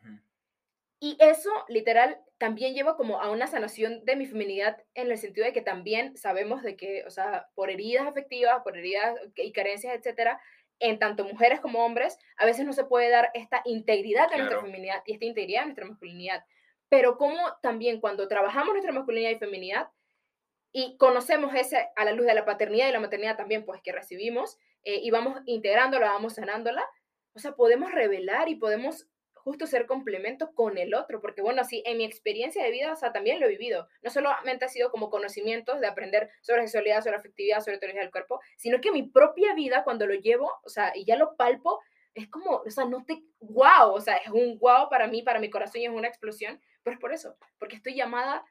Y eso, literal, también lleva como a una sanación de mi feminidad en el sentido de que también sabemos de que, o sea, por heridas afectivas, por heridas y carencias, etcétera, en tanto mujeres como hombres, a veces no se puede dar esta integridad de nuestra Claro. feminidad y esta integridad de nuestra masculinidad. Pero como también cuando trabajamos nuestra masculinidad y feminidad y conocemos ese a la luz de la paternidad y la maternidad también, pues que recibimos, eh, y vamos integrándola, vamos sanándola, o sea, podemos revelar y podemos justo ser complemento con el otro, porque bueno, así en mi experiencia de vida, o sea, también lo he vivido. No solamente ha sido como conocimientos de aprender sobre sexualidad, sobre afectividad, sobre teoría del cuerpo, sino que mi propia vida cuando lo llevo, o sea, y ya lo palpo, es como, o sea, no te, wow, o sea, es un wow para mí, para mi corazón y es una explosión, pero es por eso, porque estoy llamada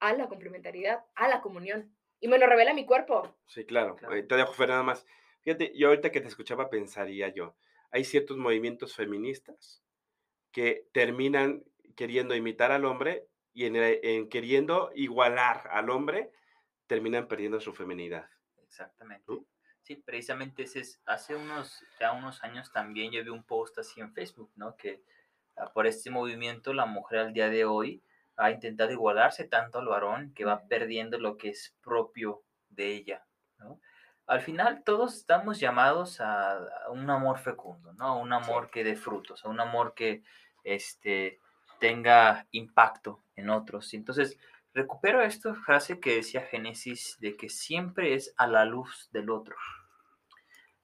a la complementariedad, a la comunión, y me lo revela mi cuerpo. Sí, claro. Claro. Eh, Te dejo, Fer, nada más. Fíjate, yo ahorita que te escuchaba pensaría yo, hay ciertos movimientos feministas que terminan queriendo imitar al hombre y en, en queriendo igualar al hombre, terminan perdiendo su feminidad. Exactamente. Sí, precisamente ese es, hace unos, ya unos años también yo vi un post así en Facebook, ¿no? Que ah, por este movimiento la mujer al día de hoy ha intentado igualarse tanto al varón que va perdiendo lo que es propio de ella, ¿no? Al final todos estamos llamados a, a un amor fecundo, ¿no? A un amor que dé frutos, a un amor que este, tenga impacto en otros. Entonces, recupero esta frase que decía Génesis de que siempre es a la luz del otro.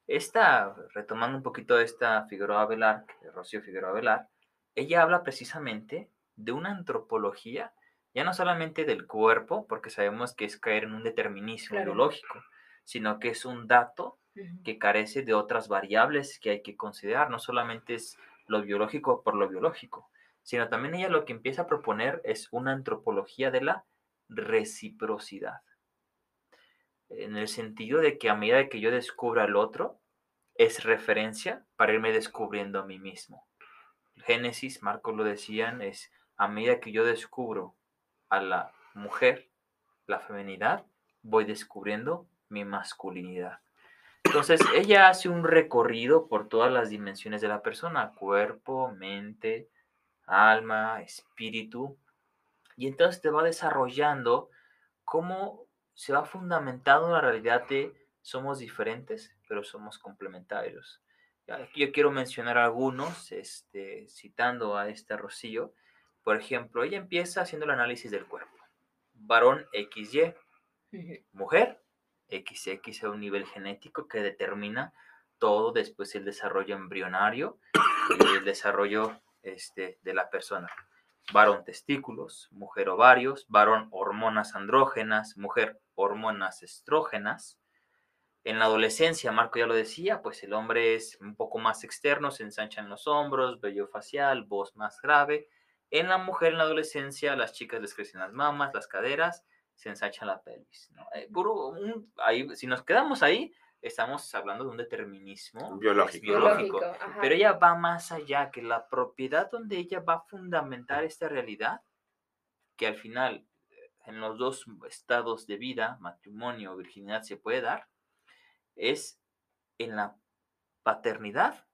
Esta, retomando un poquito esta Figueroa Velar, Rocío Figueroa Velar, ella habla precisamente de una antropología, ya no solamente del cuerpo, porque sabemos que es caer en un determinismo Claro. biológico, sino que es un dato que carece de otras variables que hay que considerar. No solamente es lo biológico por lo biológico, sino también ella lo que empieza a proponer es una antropología de la reciprocidad. En el sentido de que a medida que yo descubra al otro, es referencia para irme descubriendo a mí mismo. Génesis, Marcos lo decían, es a medida que yo descubro a la mujer, la feminidad, voy descubriendo mi masculinidad. Entonces, ella hace un recorrido por todas las dimensiones de la persona, cuerpo, mente, alma, espíritu, y entonces te va desarrollando cómo se va fundamentando la realidad de somos diferentes, pero somos complementarios. Aquí yo quiero mencionar algunos, este, citando a este Rocío. Por ejemplo, ella empieza haciendo el análisis del cuerpo. Varón XY, mujer XX a un nivel genético que determina todo después el desarrollo embrionario y el desarrollo este, de la persona. Varón testículos, mujer ovarios, varón hormonas andrógenas, mujer hormonas estrógenas. En la adolescencia, Marco ya lo decía, pues el hombre es un poco más externo, se ensanchan los hombros, vello facial, voz más grave. En la mujer en la adolescencia, las chicas les crecen las mamas, las caderas, se ensancha la pelvis. ¿no? Eh, puro un- ahí, si nos quedamos ahí, estamos hablando de un determinismo Biológico. biológico. Biológico. Pero ella va más allá, que la propiedad donde ella va a fundamentar esta realidad, que al final eh, en los dos estados de vida, matrimonio o virginidad, se puede dar, es en la paternidad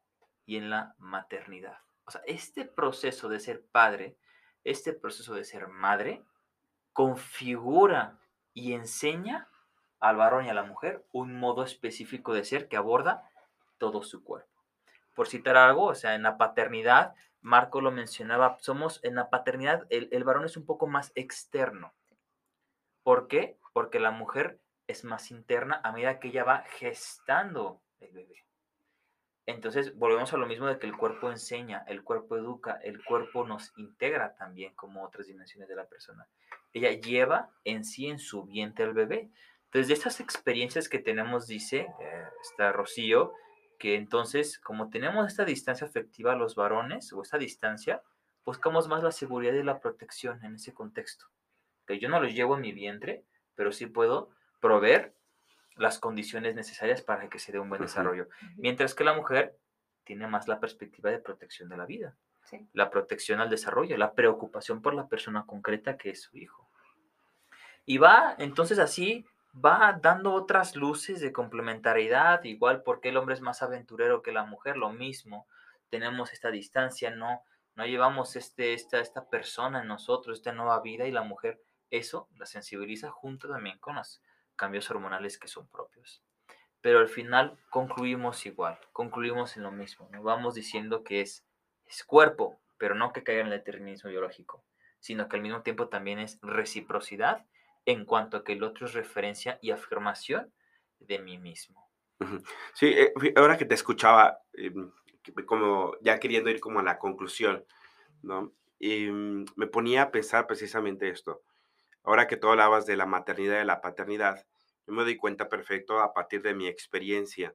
y en la maternidad. O sea, este proceso de ser padre, este proceso de ser madre, configura y enseña al varón y a la mujer un modo específico de ser que aborda todo su cuerpo. Por citar algo, o sea, en la paternidad, Marco lo mencionaba, somos en la paternidad, el, el varón es un poco más externo. ¿Por qué? Porque la mujer es más interna a medida que ella va gestando el bebé. Entonces, volvemos a lo mismo de que el cuerpo enseña, el cuerpo educa, el cuerpo nos integra también como otras dimensiones de la persona. Ella lleva en sí, en su vientre al bebé. Entonces, de estas experiencias que tenemos, dice eh, está Rocío, que entonces, como tenemos esta distancia afectiva a los varones, o esta distancia, buscamos más la seguridad y la protección en ese contexto. que yo no los llevo en mi vientre, pero sí puedo proveer las condiciones necesarias para que se dé un buen desarrollo. Mientras que la mujer tiene más la perspectiva de protección de la vida, Sí. la protección al desarrollo, la preocupación por la persona concreta que es su hijo. Y va, entonces así, va dando otras luces de complementariedad, igual porque el hombre es más aventurero que la mujer, lo mismo, tenemos esta distancia, no, no llevamos este, esta, esta persona en nosotros, esta nueva vida y la mujer eso la sensibiliza junto también con los cambios hormonales que son propios. Pero al final concluimos igual, concluimos en lo mismo, ¿no? vamos diciendo que es, es cuerpo, pero no que caiga en el determinismo biológico, sino que al mismo tiempo también es reciprocidad en cuanto a que el otro es referencia y afirmación de mí mismo. Sí, eh, ahora que te escuchaba, em, como ya queriendo ir como a la conclusión, ¿no? Y mm, me ponía a pensar precisamente esto. Ahora que tú hablabas de la maternidad y de la paternidad, yo me doy cuenta perfecto a partir de mi experiencia.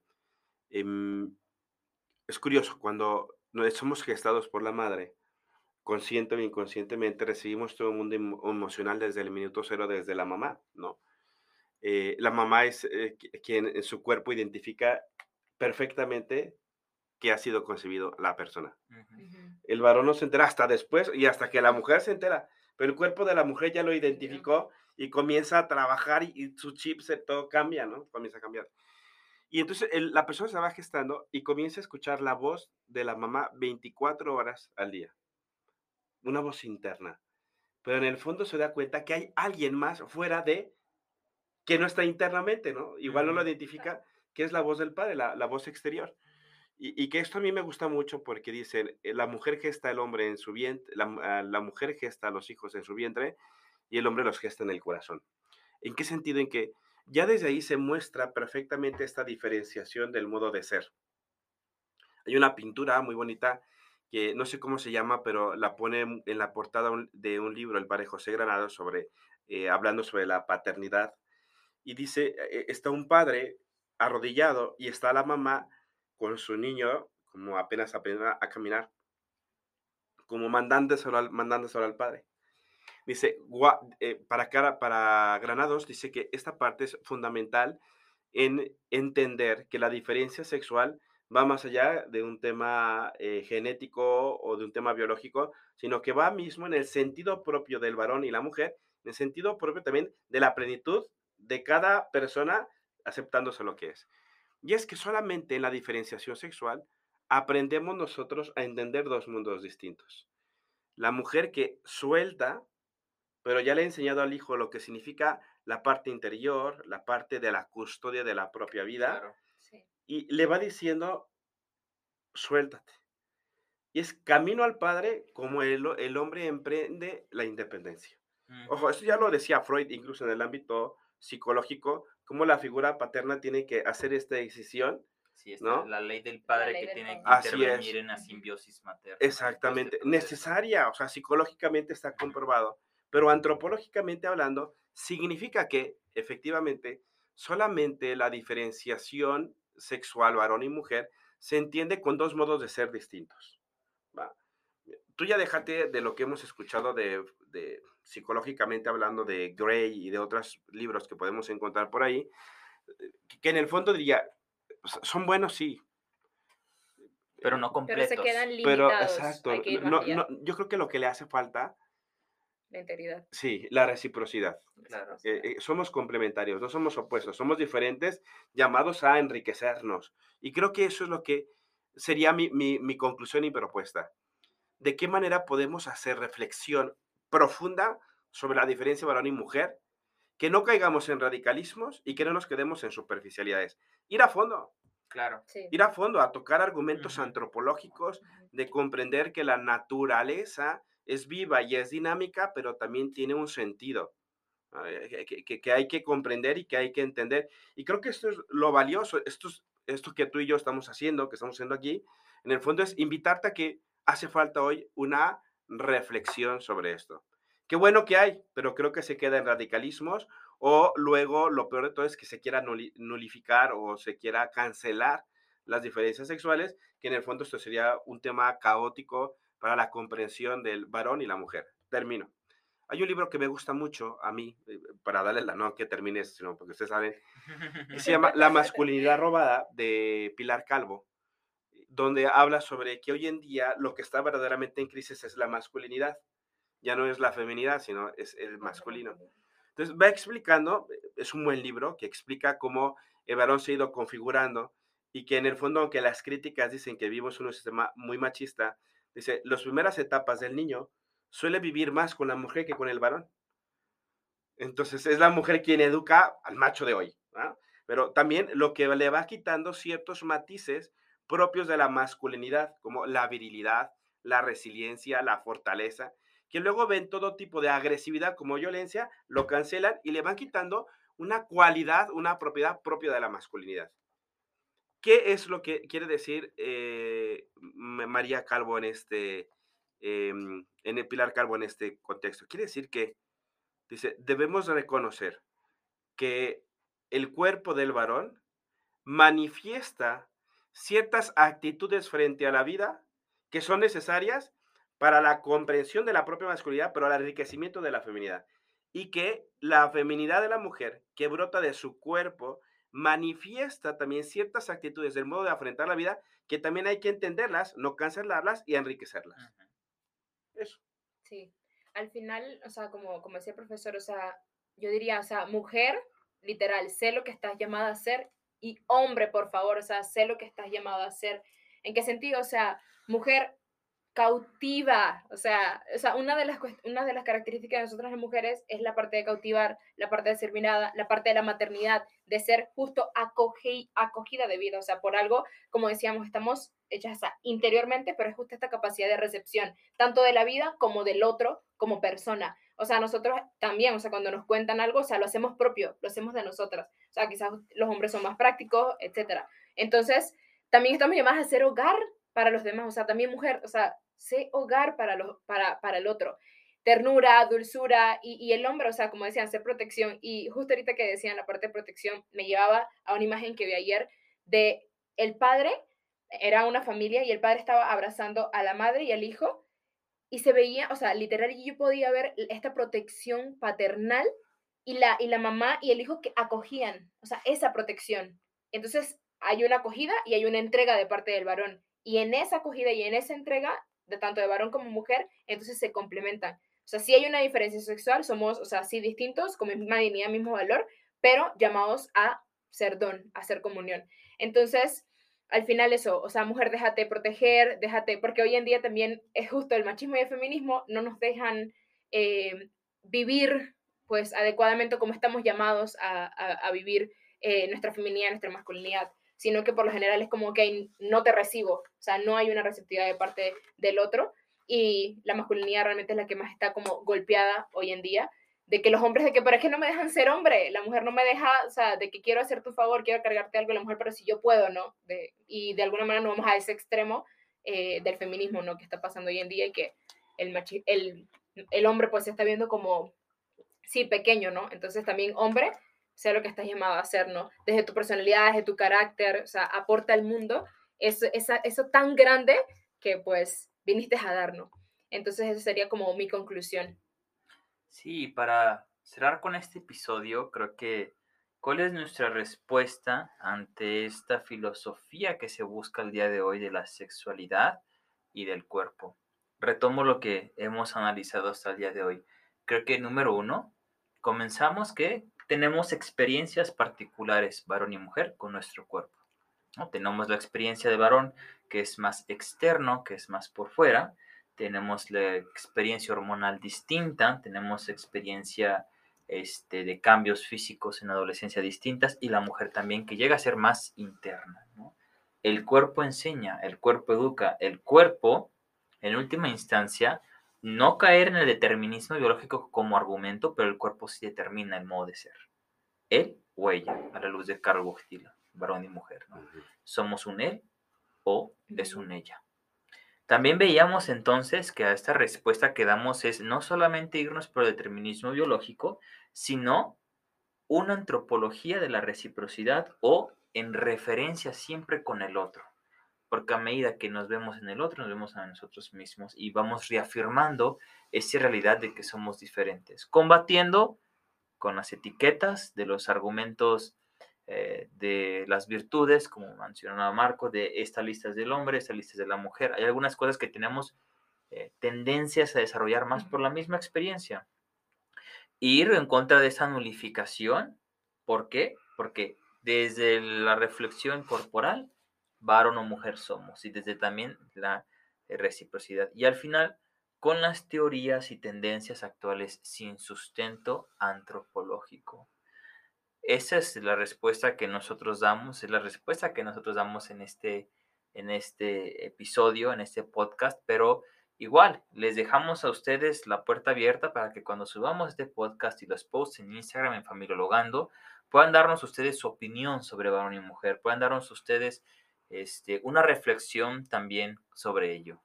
Em, es curioso, cuando no somos gestados por la madre, consciente o inconscientemente recibimos todo el mundo emo- emocional desde el minuto cero, desde la mamá, ¿no? Eh, la mamá es eh, qui- quien en su cuerpo identifica perfectamente que ha sido concebido la persona. El varón no se entera hasta después y hasta que la mujer se entera, pero el cuerpo de la mujer ya lo identificó y comienza a trabajar y, y su chip se todo cambia, ¿no? Comienza a cambiar. Y entonces el- la persona se va gestando y comienza a escuchar la voz de la mamá 24 horas al día. Una voz interna. Pero en el fondo se da cuenta que hay alguien más fuera de que no está internamente, ¿no? Igual no lo identifica, que es la voz del padre, la, la voz exterior. Y, que esto a mí me gusta mucho porque dicen, eh, la mujer gesta al hombre en su vientre, la, ah, la mujer gesta a los hijos en su vientre y el hombre los gesta en el corazón. ¿En qué sentido? En que ya desde ahí se muestra perfectamente esta diferenciación del modo de ser. Hay una pintura muy bonita que no sé cómo se llama, pero la pone en la portada de un libro, el padre José Granado, sobre, eh, hablando sobre la paternidad. Y dice, eh, está un padre arrodillado y está la mamá con su niño, como apenas aprende a caminar, como mandándoselo al, mandándoselo al padre. Dice, eh, para, cara, para Granados, dice que esta parte es fundamental en entender que la diferencia sexual va más allá de un tema eh, genético o de un tema biológico, sino que va mismo en el sentido propio del varón y la mujer, en el sentido propio también de la plenitud de cada persona aceptándose lo que es. Y es que solamente en la diferenciación sexual aprendemos nosotros a entender dos mundos distintos. La mujer que suelta, pero ya le ha enseñado al hijo lo que significa la parte interior, la parte de la custodia de la propia vida, Claro. Sí. y le va diciendo, suéltate. Y es camino al padre como el, ho- el hombre emprende la independencia. Ojo, esto ya lo decía Freud, incluso en el ámbito psicológico, cómo la figura paterna tiene que hacer esta decisión. Sí, está ¿no? la ley del padre ley que del tiene que. Así intervenir es. en la simbiosis materna. Exactamente, proceso. necesaria, o sea, psicológicamente está comprobado, pero antropológicamente hablando, significa que efectivamente solamente la diferenciación sexual varón y mujer se entiende con dos modos de ser distintos. Tú ya déjate de lo que hemos escuchado de, de psicológicamente hablando de Gray y de otros libros que podemos encontrar por ahí, que en el fondo diría, "S- son buenos, sí, Pero no Pero completos. se quedan pero limitados. exacto, Hay que ir no- yo creo que lo que le hace falta, La integridad. sí, la reciprocidad. Claro. Eh, eh, somos complementarios, no somos opuestos, somos diferentes, llamados a enriquecernos. Y creo que eso es lo que sería mi, mi- mi conclusión y propuesta. ¿De qué manera podemos hacer reflexión profunda sobre la diferencia varón y mujer? Que no caigamos en radicalismos y que no nos quedemos en superficialidades. Ir a fondo, Claro. Sí. ir a fondo, a tocar argumentos antropológicos de comprender que la naturaleza es viva y es dinámica, pero también tiene un sentido ah, eh, que, que- que hay que comprender y que hay que entender. Y creo que esto es lo valioso, esto, es- esto que tú y yo estamos haciendo, que estamos haciendo aquí, en el fondo es invitarte a que hace falta hoy una reflexión sobre esto. Qué bueno que hay, pero creo que se queda en radicalismos o luego lo peor de todo es que se quiera nuli- nulificar o se quiera cancelar las diferencias sexuales, que en el fondo esto sería un tema caótico para la comprensión del varón y la mujer. Termino. Hay un libro que me gusta mucho a mí, eh, para darle la no que termine, sino porque ustedes saben, que se llama La masculinidad robada de Pilar Calvo, donde habla sobre que hoy en día lo que está verdaderamente en crisis es la masculinidad. Ya no es la feminidad, sino es el masculino. Entonces va explicando, es un buen libro que explica cómo el varón se ha ido configurando y que en el fondo, aunque las críticas dicen que vivimos en un sistema muy machista, dice, las primeras etapas del niño suele vivir más con la mujer que con el varón. Entonces es la mujer quien educa al macho de hoy. Pero también lo que le va quitando ciertos matices propios de la masculinidad, como la virilidad, la resiliencia, la fortaleza, que luego ven todo tipo de agresividad como violencia, lo cancelan y le van quitando una cualidad, una propiedad propia de la masculinidad. ¿Qué es lo que quiere decir eh, María Calvo en este, em, en el Pilar Calvo en este contexto? Quiere decir que, dice, debemos reconocer que el cuerpo del varón manifiesta ciertas actitudes frente a la vida que son necesarias para la comprensión de la propia masculinidad, pero al enriquecimiento de la feminidad. Y que la feminidad de la mujer que brota de su cuerpo manifiesta también ciertas actitudes del modo de afrontar la vida que también hay que entenderlas, no cancelarlas y enriquecerlas. Eso. Sí, al final, o sea, como, como decía el profesor, o sea, yo diría, o sea, mujer, literal, sé lo que estás llamada a ser y hombre, por favor, o sea, sé lo que estás llamado a hacer. ¿En qué sentido? O sea, mujer cautiva, o sea, o sea una, de las, una de las características de nosotras las mujeres es la parte de cautivar, la parte de ser mirada, la parte de la maternidad, de ser justo acogida de vida, o sea, por algo, como decíamos, estamos hechas interiormente, pero es justo esta capacidad de recepción, tanto de la vida como del otro, como persona. O sea, nosotros también, o sea, cuando nos cuentan algo, o sea, lo hacemos propio, lo hacemos de nosotras. O sea, quizás los hombres son más prácticos, etcétera. Entonces, también estamos llamadas a ser hogar para los demás, o sea, también mujer, o sea, sé hogar para, los, para, para el otro. Ternura, dulzura y, el hombre, o sea, como decían, ser protección. Y justo ahorita que decían la parte de protección, me llevaba a una imagen que vi ayer de el padre, era una familia y el padre estaba abrazando a la madre y al hijo y se veía, o sea, literal, yo podía ver esta protección paternal y la, y la mamá y el hijo que acogían, o sea, esa protección. Entonces, hay una acogida y hay una entrega de parte del varón. Y en esa acogida y en esa entrega, de tanto de varón como mujer, entonces se complementan. O sea, sí hay una diferencia sexual, somos, o sea, sí distintos, con misma dignidad, mismo valor, pero llamados a ser don, a ser comunión. Entonces, al final eso, o sea, mujer, déjate proteger, déjate, porque hoy en día también es justo el machismo y el feminismo no nos dejan eh, vivir pues adecuadamente como estamos llamados a, vivir eh, nuestra feminidad, nuestra masculinidad, sino que por lo general es como que no te recibo, o sea, no hay una receptividad de parte del otro y la masculinidad realmente es la que más está como golpeada hoy en día de que los hombres, de que, pero es que no me dejan ser hombre, la mujer no me deja, o sea, de que quiero hacer tu favor, quiero cargarte algo la mujer, pero si yo puedo, ¿no? Y de alguna manera no vamos a ese extremo eh, del feminismo, ¿no? Que está pasando hoy en día y que el, el, el hombre pues se está viendo como, sí, pequeño, ¿no? Entonces también hombre, sea lo que estás llamado a hacer, ¿no? Desde tu personalidad, desde tu carácter, o sea, aporta al mundo eso, eso tan grande que pues viniste a dar, ¿no? Entonces esa sería como mi conclusión. Sí, para cerrar con este episodio, creo que cuál es nuestra respuesta ante esta filosofía que se busca el día de hoy de la sexualidad y del cuerpo. Retomo lo que hemos analizado hasta el día de hoy. Creo que número uno, comenzamos que tenemos experiencias particulares, varón y mujer, con nuestro cuerpo. ¿No? Tenemos la experiencia de varón que es más externo, que es más por fuera, tenemos la experiencia hormonal distinta, tenemos experiencia este, de cambios físicos en adolescencia distintas y la mujer también que llega a ser más interna. El cuerpo enseña, el cuerpo educa, el cuerpo, en última instancia, no caer en el determinismo biológico como argumento, pero el cuerpo sí determina el modo de ser. Él o ella, a la luz de Carl Guchtila, varón y mujer. Somos un él o es un ella. También veíamos entonces que a esta respuesta que damos es no solamente irnos por el determinismo biológico, sino una antropología de la reciprocidad o en referencia siempre con el otro. porque a medida que nos vemos en el otro, nos vemos a nosotros mismos y vamos reafirmando esa realidad de que somos diferentes, combatiendo con las etiquetas de los argumentos eh, de las virtudes, como mencionaba Marco, de esta lista es del hombre, esta lista es de la mujer. Hay algunas cosas que tenemos eh, tendencias a desarrollar más por la misma experiencia. Ir en contra de esa nulificación, ¿por qué? Porque desde la reflexión corporal, varón o mujer somos, y desde también la eh, reciprocidad. Y al final, con las teorías y tendencias actuales sin sustento antropológico. Esa es la respuesta que nosotros damos, es la respuesta que nosotros damos en este, en este episodio, en este podcast, pero igual, les dejamos a ustedes la puerta abierta para que cuando subamos este podcast y los posts en Instagram en Familiologando, puedan darnos ustedes su opinión sobre varón y mujer, puedan darnos ustedes este, una reflexión también sobre ello.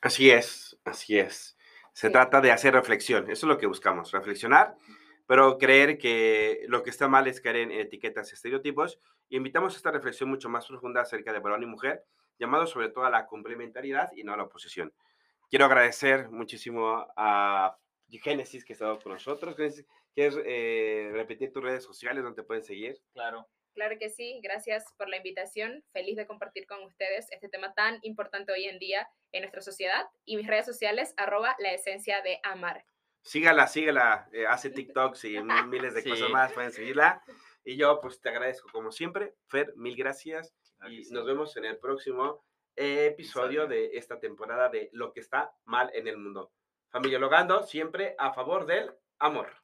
Así es, así es. Se trata de hacer reflexión, eso es lo que buscamos, reflexionar, pero creer que lo que está mal es caer en etiquetas, estereotipos, y invitamos a esta reflexión mucho más profunda acerca de varón y mujer, llamado sobre todo a la complementariedad y no a la oposición. Quiero agradecer muchísimo a Génesis que ha estado con nosotros. ¿Quieres eh, repetir tus redes sociales donde te pueden seguir? Claro. Claro que sí, gracias por la invitación. Feliz de compartir con ustedes este tema tan importante hoy en día en nuestra sociedad. Y mis redes sociales, arroba la esencia de amar. Sígala, sígala, eh, hace TikToks y miles de cosas más, pueden seguirla. Y yo pues te agradezco como siempre. Fer, mil gracias. y nos vemos en el próximo episodio de esta temporada de Lo que está mal en el mundo. Familia Logando, siempre a favor del amor.